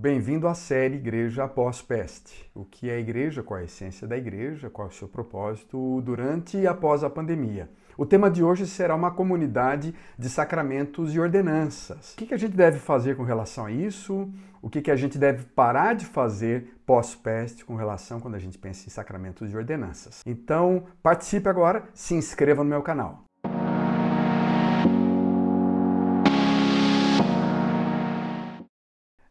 Bem-vindo à série Igreja após Peste. O que é a igreja, qual é a essência da igreja, qual é o seu propósito durante e após a pandemia. O tema de hoje será uma comunidade de sacramentos e ordenanças. O que a gente deve fazer com relação a isso? O que a gente deve parar de fazer pós-peste com relação quando a gente pensa em sacramentos e ordenanças? Então, participe agora, se inscreva no meu canal.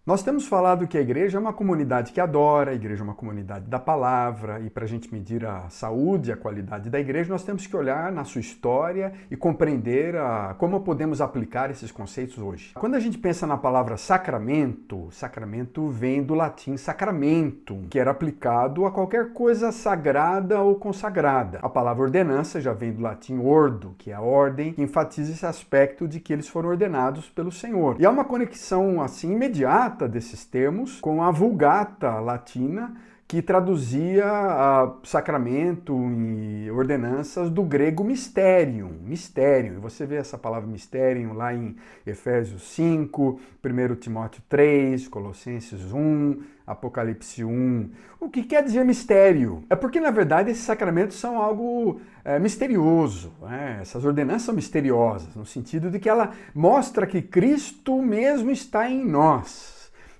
Nós temos falado que a igreja é uma comunidade que adora, a igreja é uma comunidade da palavra, e para a gente medir a saúde e a qualidade da igreja, nós temos que olhar na sua história e compreender a, como podemos aplicar esses conceitos hoje. Quando a gente pensa na palavra sacramento, sacramento vem do latim sacramento, que era aplicado a qualquer coisa sagrada ou consagrada. A palavra ordenança já vem do latim ordo, que é a ordem, que enfatiza esse aspecto de que eles foram ordenados pelo Senhor. E há uma conexão assim imediata desses termos com a Vulgata latina, que traduzia a sacramento e ordenanças do grego mysterium, mistério. E você vê essa palavra mysterium lá em Efésios 5, 1 Timóteo 3, Colossenses 1, Apocalipse 1. O que quer dizer mistério? É porque, na verdade, esses sacramentos são algo é, misterioso. Né? Essas ordenanças são misteriosas, no sentido de que ela mostra que Cristo mesmo está em nós.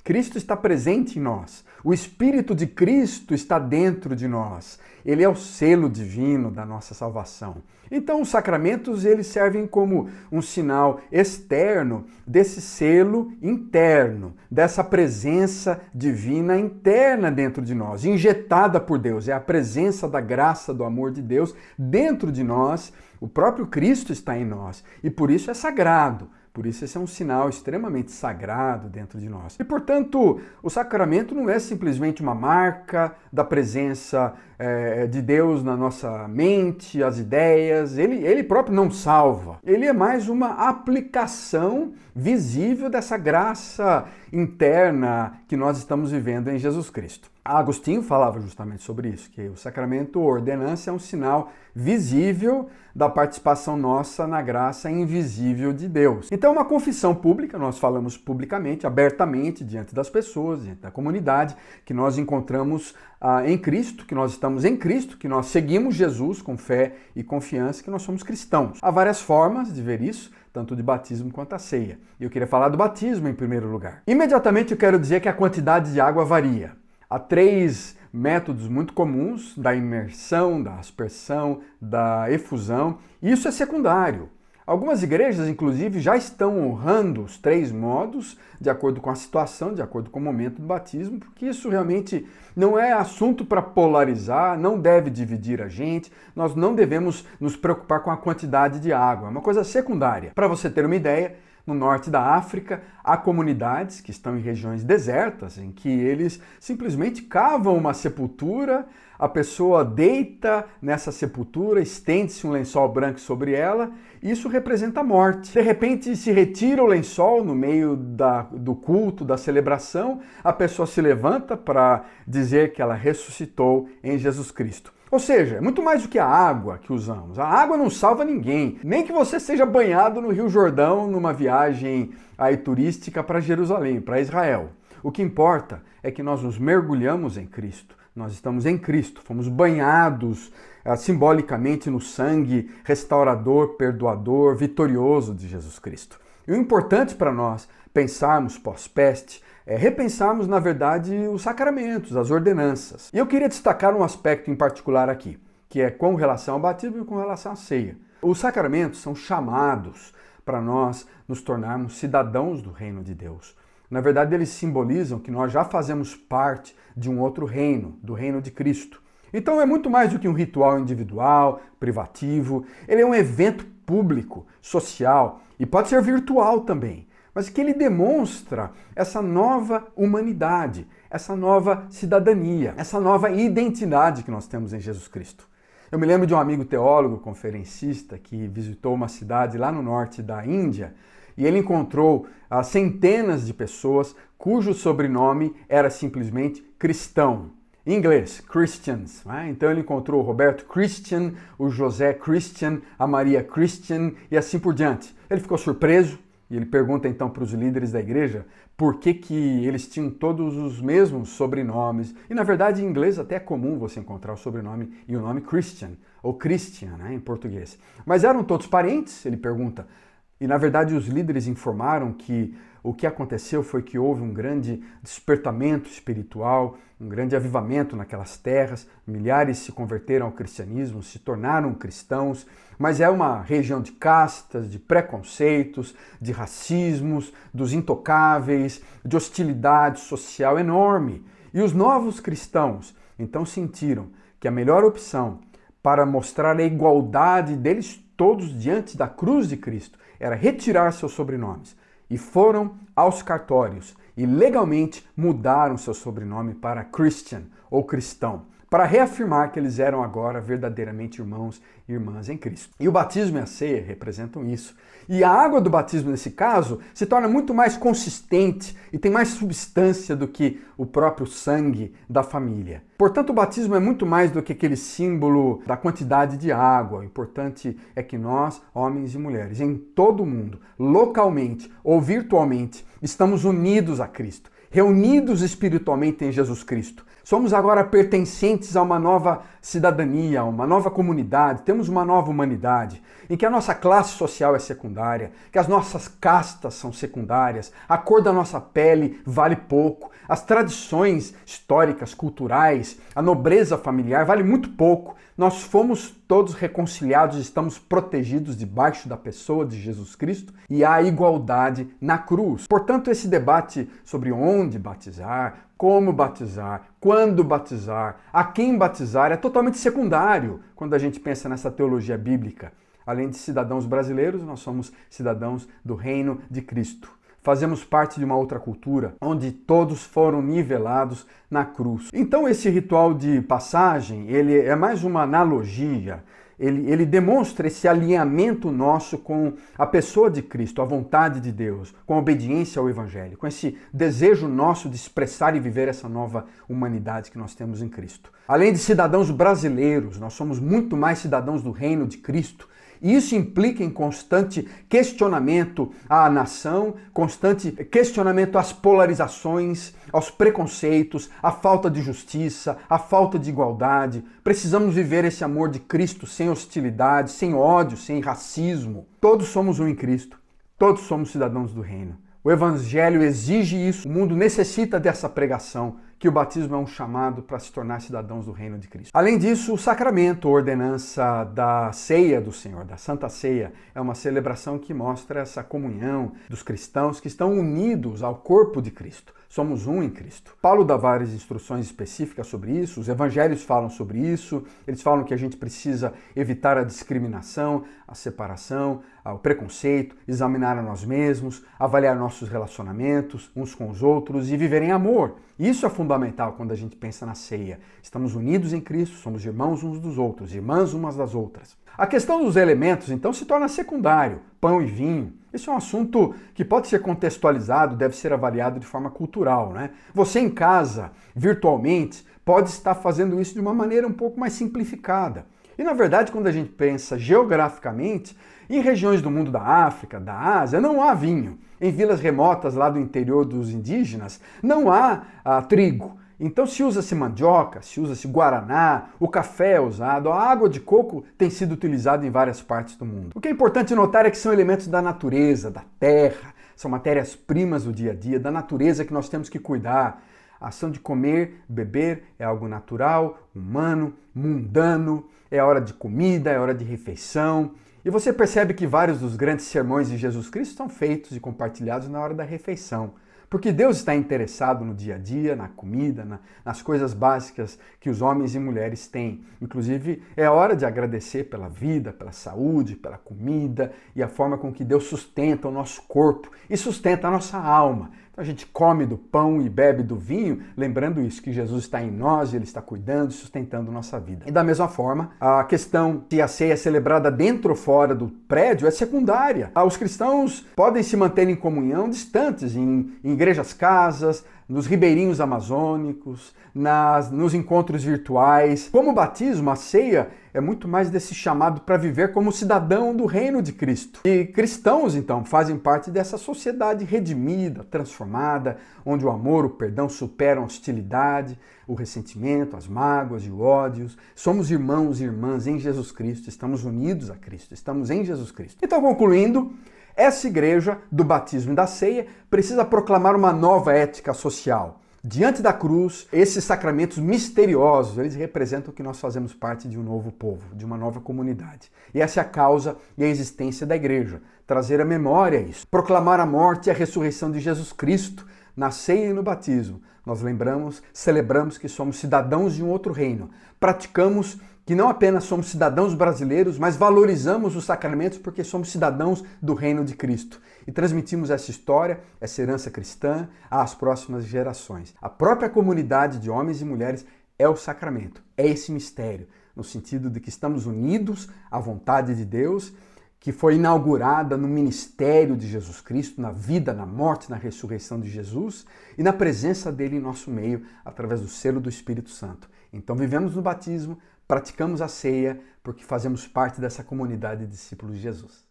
Cristo está presente em nós. O Espírito de Cristo está dentro de nós. Ele é o selo divino da nossa salvação. Então, os sacramentos eles servem como um sinal externo desse selo interno, dessa presença divina interna dentro de nós, injetada por Deus. É a presença da graça, do amor de Deus dentro de nós. O próprio Cristo está em nós e por isso é sagrado. Por isso, esse é um sinal extremamente sagrado dentro de nós. E, portanto, o sacramento não é simplesmente uma marca da presença é, de Deus na nossa mente, as ideias. Ele, ele próprio não salva. Ele é mais uma aplicação visível dessa graça interna que nós estamos vivendo em Jesus Cristo. Agostinho falava justamente sobre isso, que o sacramento ordenança é um sinal visível da participação nossa na graça invisível de Deus. Então, uma confissão pública, nós falamos publicamente, abertamente, diante das pessoas, diante da comunidade, que nós encontramos ah, em Cristo, que nós estamos em Cristo, que nós seguimos Jesus com fé e confiança, que nós somos cristãos. Há várias formas de ver isso, tanto de batismo quanto a ceia. E eu queria falar do batismo em primeiro lugar. Imediatamente eu quero dizer que a quantidade de água varia. Há três métodos muito comuns da imersão, da aspersão, da efusão. Isso é secundário. Algumas igrejas, inclusive, já estão honrando os três modos de acordo com a situação, de acordo com o momento do batismo, porque isso realmente não é assunto para polarizar, não deve dividir a gente, nós não devemos nos preocupar com a quantidade de água, é uma coisa secundária. Para você ter uma ideia, no norte da África, há comunidades que estão em regiões desertas em que eles simplesmente cavam uma sepultura, a pessoa deita nessa sepultura, estende-se um lençol branco sobre ela, isso representa a morte. De repente se retira o lençol no meio da, do culto, da celebração, a pessoa se levanta para dizer que ela ressuscitou em Jesus Cristo. Ou seja, é muito mais do que a água que usamos. A água não salva ninguém. Nem que você seja banhado no Rio Jordão numa viagem aí turística para Jerusalém, para Israel. O que importa é que nós nos mergulhamos em Cristo. Nós estamos em Cristo, fomos banhados uh, simbolicamente no sangue restaurador, perdoador, vitorioso de Jesus Cristo. E o importante para nós pensarmos pós-peste é, repensarmos, na verdade, os sacramentos, as ordenanças. E eu queria destacar um aspecto em particular aqui, que é com relação ao batismo e com relação à ceia. Os sacramentos são chamados para nós nos tornarmos cidadãos do reino de Deus. Na verdade, eles simbolizam que nós já fazemos parte de um outro reino, do reino de Cristo. Então é muito mais do que um ritual individual, privativo, ele é um evento público, social e pode ser virtual também mas que ele demonstra essa nova humanidade, essa nova cidadania, essa nova identidade que nós temos em Jesus Cristo. Eu me lembro de um amigo teólogo, conferencista, que visitou uma cidade lá no norte da Índia e ele encontrou ah, centenas de pessoas cujo sobrenome era simplesmente cristão. Em inglês, Christians. Né? Então ele encontrou o Roberto Christian, o José Christian, a Maria Christian e assim por diante. Ele ficou surpreso, E ele pergunta então para os líderes da igreja por que, que eles tinham todos os mesmos sobrenomes. E na verdade, em inglês até é comum você encontrar o sobrenome e o nome Christian, ou Christian, né, em português. Mas eram todos parentes? Ele pergunta. E na verdade, os líderes informaram que o que aconteceu foi que houve um grande despertamento espiritual, um grande avivamento naquelas terras, milhares se converteram ao cristianismo, se tornaram cristãos, mas é uma região de castas, de preconceitos, de racismos, dos intocáveis, de hostilidade social enorme. E os novos cristãos então sentiram que a melhor opção para mostrar a igualdade deles todos diante da cruz de Cristo era retirar seus sobrenomes. E foram aos cartórios e legalmente mudaram seu sobrenome para Christian ou cristão para reafirmar que eles eram agora verdadeiramente irmãos e irmãs em Cristo. E o batismo e a ceia representam isso. E a água do batismo, nesse caso, se torna muito mais consistente e tem mais substância do que o próprio sangue da família. Portanto, o batismo é muito mais do que aquele símbolo da quantidade de água. O importante é que nós, homens e mulheres, em todo o mundo, localmente ou virtualmente, estamos unidos a Cristo, reunidos espiritualmente em Jesus Cristo Somos agora pertencentes a uma nova cidadania, uma nova comunidade, temos uma nova humanidade, em que a nossa classe social é secundária, que as nossas castas são secundárias, a cor da nossa pele vale pouco, as tradições históricas, culturais, a nobreza familiar vale muito pouco. Nós fomos todos reconciliados, estamos protegidos debaixo da pessoa de Jesus Cristo e há igualdade na cruz. Portanto, esse debate sobre onde batizar, como batizar, quando batizar, a quem batizar é totalmente secundário quando a gente pensa nessa teologia bíblica. Além de cidadãos brasileiros, nós somos cidadãos do reino de Cristo fazemos parte de uma outra cultura, onde todos foram nivelados na cruz. Então esse ritual de passagem, ele é mais uma analogia, ele, ele demonstra esse alinhamento nosso com a pessoa de Cristo, a vontade de Deus, com a obediência ao Evangelho, com esse desejo nosso de expressar e viver essa nova humanidade que nós temos em Cristo. Além de cidadãos brasileiros, nós somos muito mais cidadãos do reino de Cristo isso implica em constante questionamento à nação, constante questionamento às polarizações, aos preconceitos, à falta de justiça, à falta de igualdade. Precisamos viver esse amor de Cristo sem hostilidade, sem ódio, sem racismo. Todos somos um em Cristo, todos somos cidadãos do reino. O Evangelho exige isso, o mundo necessita dessa pregação que o batismo é um chamado para se tornar cidadãos do reino de Cristo. Além disso, o sacramento, ordenança da ceia do Senhor, da Santa Ceia, é uma celebração que mostra essa comunhão dos cristãos que estão unidos ao corpo de Cristo. Somos um em Cristo. Paulo dá várias instruções específicas sobre isso, os evangelhos falam sobre isso, eles falam que a gente precisa evitar a discriminação, a separação, o preconceito, examinar a nós mesmos, avaliar nossos relacionamentos uns com os outros e viver em amor. Isso é fundamental quando a gente pensa na ceia. Estamos unidos em Cristo, somos irmãos uns dos outros, irmãs umas das outras. A questão dos elementos, então, se torna secundário, pão e vinho. Isso é um assunto que pode ser contextualizado, deve ser avaliado de forma cultural. Né? Você em casa, virtualmente, pode estar fazendo isso de uma maneira um pouco mais simplificada. E na verdade, quando a gente pensa geograficamente, em regiões do mundo da África, da Ásia, não há vinho. Em vilas remotas lá do interior dos indígenas, não há ah, trigo. Então se usa-se mandioca, se usa-se guaraná, o café é usado, a água de coco tem sido utilizada em várias partes do mundo. O que é importante notar é que são elementos da natureza, da terra, são matérias-primas do dia a dia, da natureza que nós temos que cuidar. A ação de comer, beber é algo natural, humano, mundano, é hora de comida, é hora de refeição. E você percebe que vários dos grandes sermões de Jesus Cristo são feitos e compartilhados na hora da refeição. Porque Deus está interessado no dia a dia, na comida, na, nas coisas básicas que os homens e mulheres têm. Inclusive, é hora de agradecer pela vida, pela saúde, pela comida e a forma com que Deus sustenta o nosso corpo e sustenta a nossa alma. Então a gente come do pão e bebe do vinho, lembrando isso, que Jesus está em nós, Ele está cuidando e sustentando nossa vida. E da mesma forma, a questão se a ceia é celebrada dentro ou fora do prédio é secundária. Ah, os cristãos podem se manter em comunhão distantes, em, em igrejas casas, nos ribeirinhos amazônicos, nas, nos encontros virtuais. Como o batismo, a ceia é muito mais desse chamado para viver como cidadão do reino de Cristo. E cristãos, então, fazem parte dessa sociedade redimida, transformada, onde o amor, o perdão superam a hostilidade, o ressentimento, as mágoas e o ódio. Somos irmãos e irmãs em Jesus Cristo, estamos unidos a Cristo, estamos em Jesus Cristo. Então, concluindo, essa igreja do batismo e da ceia precisa proclamar uma nova ética social. Diante da cruz, esses sacramentos misteriosos, eles representam que nós fazemos parte de um novo povo, de uma nova comunidade. E essa é a causa e a existência da igreja, trazer a memória isso, proclamar a morte e a ressurreição de Jesus Cristo na ceia e no batismo. Nós lembramos, celebramos que somos cidadãos de um outro reino, praticamos que não apenas somos cidadãos brasileiros, mas valorizamos os sacramentos porque somos cidadãos do reino de Cristo e transmitimos essa história, essa herança cristã às próximas gerações. A própria comunidade de homens e mulheres é o sacramento, é esse mistério, no sentido de que estamos unidos à vontade de Deus, que foi inaugurada no ministério de Jesus Cristo, na vida, na morte, na ressurreição de Jesus e na presença dele em nosso meio através do selo do Espírito Santo. Então vivemos no batismo, praticamos a ceia porque fazemos parte dessa comunidade de discípulos de Jesus.